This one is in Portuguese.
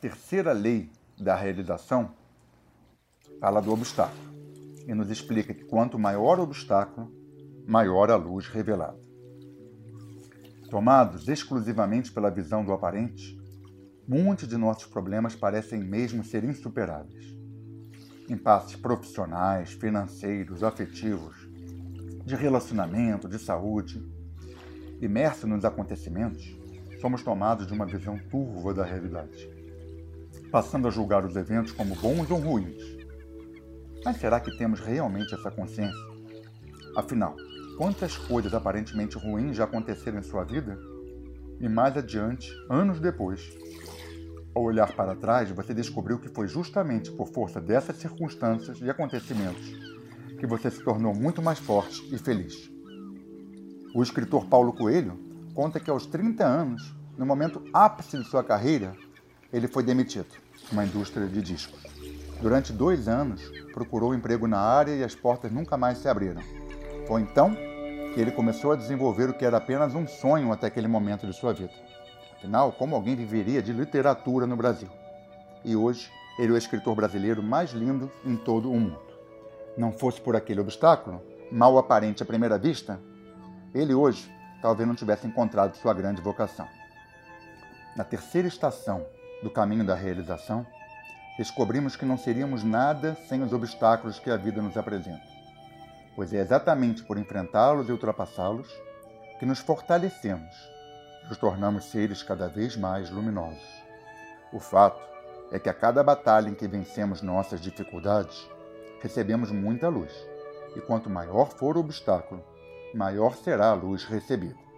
terceira lei da realização fala do obstáculo e nos explica que quanto maior o obstáculo, maior a luz revelada. Tomados exclusivamente pela visão do aparente, muitos de nossos problemas parecem mesmo ser insuperáveis. Impasses profissionais, financeiros, afetivos, de relacionamento, de saúde. Imersos nos acontecimentos, somos tomados de uma visão turva da realidade, passando a julgar os eventos como bons ou ruins. Mas será que temos realmente essa consciência? Afinal, quantas coisas aparentemente ruins já aconteceram em sua vida? E mais adiante, anos depois, ao olhar para trás, você descobriu que foi justamente por força dessas circunstâncias e acontecimentos que você se tornou muito mais forte e feliz. O escritor Paulo Coelho conta que aos 30 anos, no momento ápice de sua carreira, ele foi demitido uma indústria de discos. Durante dois anos, procurou emprego na área e as portas nunca mais se abriram. Foi então que ele começou a desenvolver o que era apenas um sonho até aquele momento de sua vida. Afinal, como alguém viveria de literatura no Brasil? E hoje, ele é o escritor brasileiro mais lindo em todo o mundo. Não fosse por aquele obstáculo, mal aparente à primeira vista, ele hoje talvez não tivesse encontrado sua grande vocação. Na terceira estação do caminho da realização, descobrimos que não seríamos nada sem os obstáculos que a vida nos apresenta, pois é exatamente por enfrentá-los e ultrapassá-los que nos fortalecemos, nos tornamos seres cada vez mais luminosos. O fato é que a cada batalha em que vencemos nossas dificuldades, recebemos muita luz, e quanto maior for o obstáculo, maior será a luz recebida.